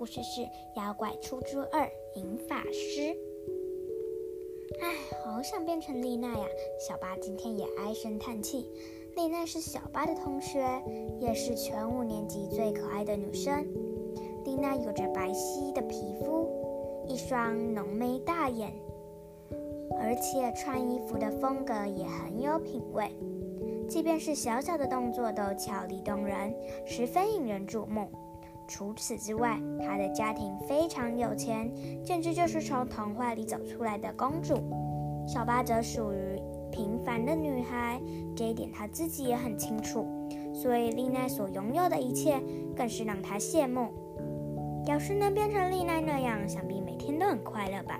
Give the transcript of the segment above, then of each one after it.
故事是《妖怪出租二：银发师》。唉，好想变成丽娜呀！小巴今天也唉声叹气。丽娜是小巴的同学，也是全五年级最可爱的女生。丽娜有着白皙的皮肤，一双浓眉大眼，而且穿衣服的风格也很有品味。即便是小小的动作都俏丽动人，十分引人注目。除此之外，她的家庭非常有钱，简直就是从童话里走出来的公主。小巴则属于平凡的女孩，这一点她自己也很清楚。所以丽奈所拥有的一切，更是让她羡慕。要是能变成丽奈那样，想必每天都很快乐吧。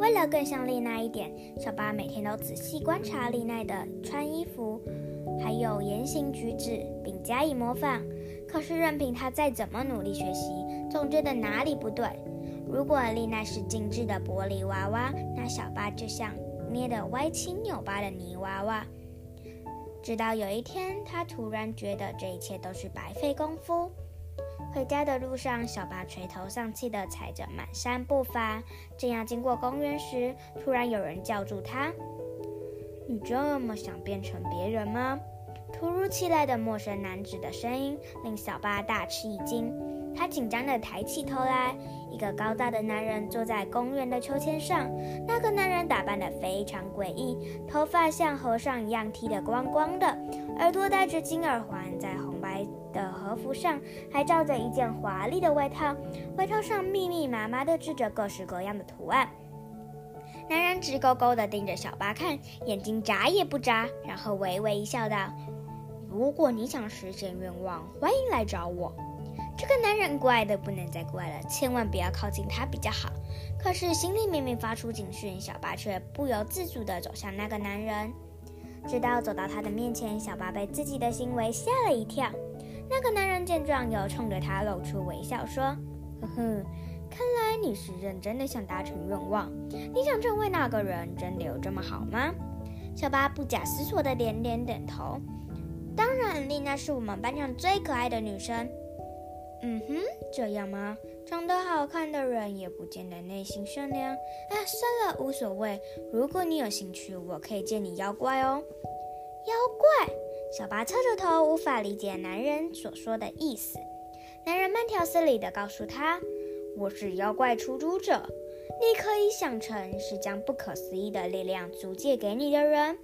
为了更像丽奈一点，小巴每天都仔细观察丽奈的穿衣服，还有言行举止，并加以模仿。可是任凭他再怎么努力学习，总觉得哪里不对。如果丽奈是精致的玻璃娃娃，那小巴就像捏得歪七扭八的泥娃娃。直到有一天，他突然觉得这一切都是白费功夫。回家的路上，小巴垂头丧气地踩着满山步伐。正要经过公园时，突然有人叫住他：“你这么想变成别人吗？”突如其来的陌生男子的声音令小巴大吃一惊。他紧张地抬起头来，一个高大的男人坐在公园的秋千上。那个男人打扮得非常诡异，头发像和尚一样剃得光光的，耳朵戴着金耳环，在红白的和服上还罩着一件华丽的外套，外套上密密麻麻地织着各式各样的图案。男人直勾勾地盯着小巴看，眼睛眨也不眨，然后微微一笑，道：“如果你想实现愿望，欢迎来找我。”这个男人怪的不能再怪了，千万不要靠近他比较好。可是心里明明发出警讯，小巴却不由自主地走向那个男人。直到走到他的面前，小巴被自己的行为吓了一跳。那个男人见状，又冲着他露出微笑，说：“呵呵，看来你是认真的想达成愿望。你想成为那个人，真的有这么好吗？”小巴不假思索地点点点头。肯定那是我们班上最可爱的女生。嗯哼，这样吗？长得好看的人也不见得内心善良。哎，算了，无所谓。如果你有兴趣，我可以借你妖怪哦。妖怪？小巴侧着头，无法理解男人所说的意思。男人慢条斯理地告诉他：“我是妖怪出租者，你可以想成是将不可思议的力量租借给你的人。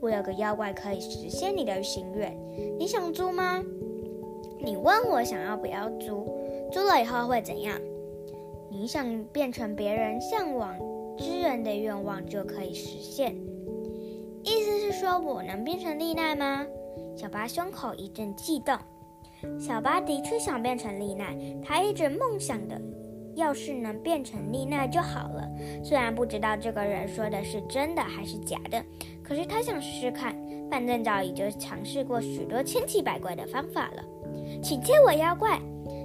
我有个妖怪可以实现你的心愿，你想租吗？”你问我想要不要租，租了以后会怎样？你想变成别人向往之人的愿望就可以实现。意思是说我能变成丽奈吗？小巴胸口一阵悸动。小巴的确想变成丽奈，他一直梦想的，要是能变成丽奈就好了。虽然不知道这个人说的是真的还是假的，可是他想试试看，反正早已经尝试过许多千奇百怪的方法了。请借我妖怪！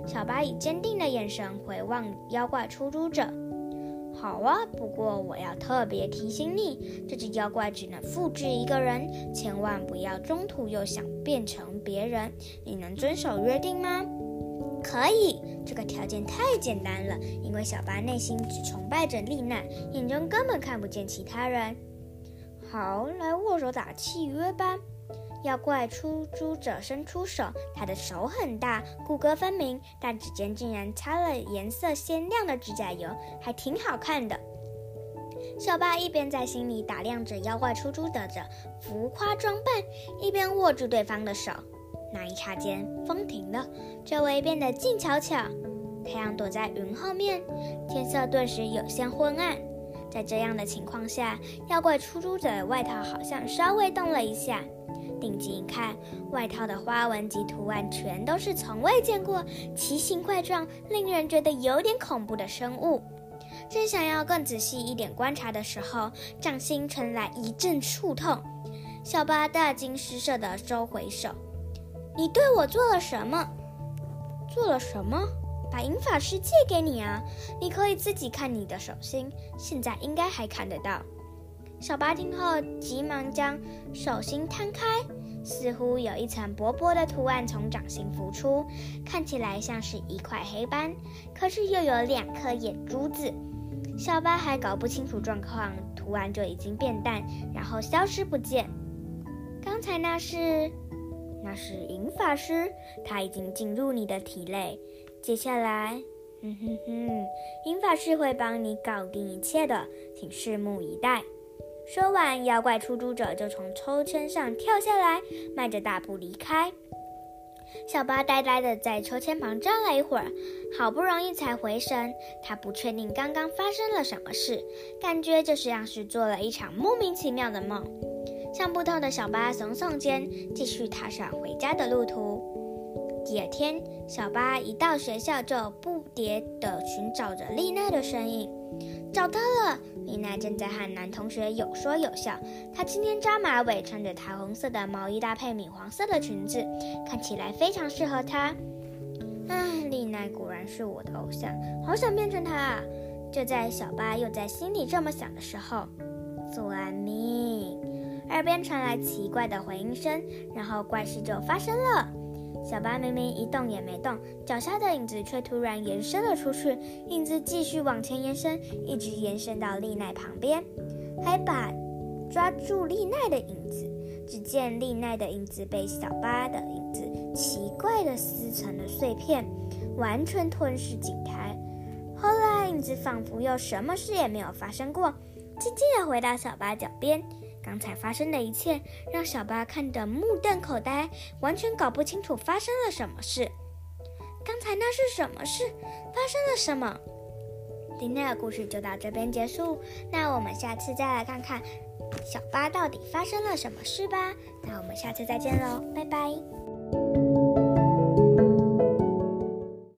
小巴以坚定的眼神回望妖怪出租者。好啊，不过我要特别提醒你，这只妖怪只能复制一个人，千万不要中途又想变成别人。你能遵守约定吗？可以，这个条件太简单了，因为小巴内心只崇拜着丽娜，眼中根本看不见其他人。好，来握手打契约吧。妖怪出租者伸出手，他的手很大，骨骼分明，但指尖竟然擦了颜色鲜亮的指甲油，还挺好看的。小巴一边在心里打量着妖怪出租者的浮夸装扮，一边握住对方的手。那一刹间，风停了，周围变得静悄悄，太阳躲在云后面，天色顿时有些昏暗。在这样的情况下，妖怪出租者的外套好像稍微动了一下。定睛一看，外套的花纹及图案全都是从未见过、奇形怪状、令人觉得有点恐怖的生物。正想要更仔细一点观察的时候，掌心传来一阵触痛。小巴大惊失色地收回手：“你对我做了什么？做了什么？把银法师借给你啊！你可以自己看你的手心，现在应该还看得到。”小巴听后，急忙将手心摊开，似乎有一层薄薄的图案从掌心浮出，看起来像是一块黑斑，可是又有两颗眼珠子。小巴还搞不清楚状况，图案就已经变淡，然后消失不见。刚才那是，那是银法师，他已经进入你的体内。接下来，哼哼哼，银法师会帮你搞定一切的，请拭目以待。说完，妖怪出租者就从抽签上跳下来，迈着大步离开。小巴呆呆地在秋千旁站了一会儿，好不容易才回神。他不确定刚刚发生了什么事，感觉就像是做了一场莫名其妙的梦。想不透的小巴耸耸肩，继续踏上回家的路途。第二天，小巴一到学校就不迭地寻找着丽奈的身影。找到了，丽娜正在和男同学有说有笑。她今天扎马尾，穿着桃红色的毛衣搭配米黄色的裙子，看起来非常适合她。唉，丽娜果然是我的偶像，好想变成她啊！就在小巴又在心里这么想的时候，算命，耳边传来奇怪的回音声，然后怪事就发生了。小巴明明一动也没动，脚下的影子却突然延伸了出去。影子继续往前延伸，一直延伸到丽奈旁边，还把抓住丽奈的影子。只见丽奈的影子被小巴的影子奇怪的撕成了碎片，完全吞噬景台。后来，影子仿佛又什么事也没有发生过，静静地回到小巴脚边。刚才发生的一切让小巴看得目瞪口呆，完全搞不清楚发生了什么事。刚才那是什么事？发生了什么？今天的故事就到这边结束。那我们下次再来看看小巴到底发生了什么事吧。那我们下次再见喽，拜拜。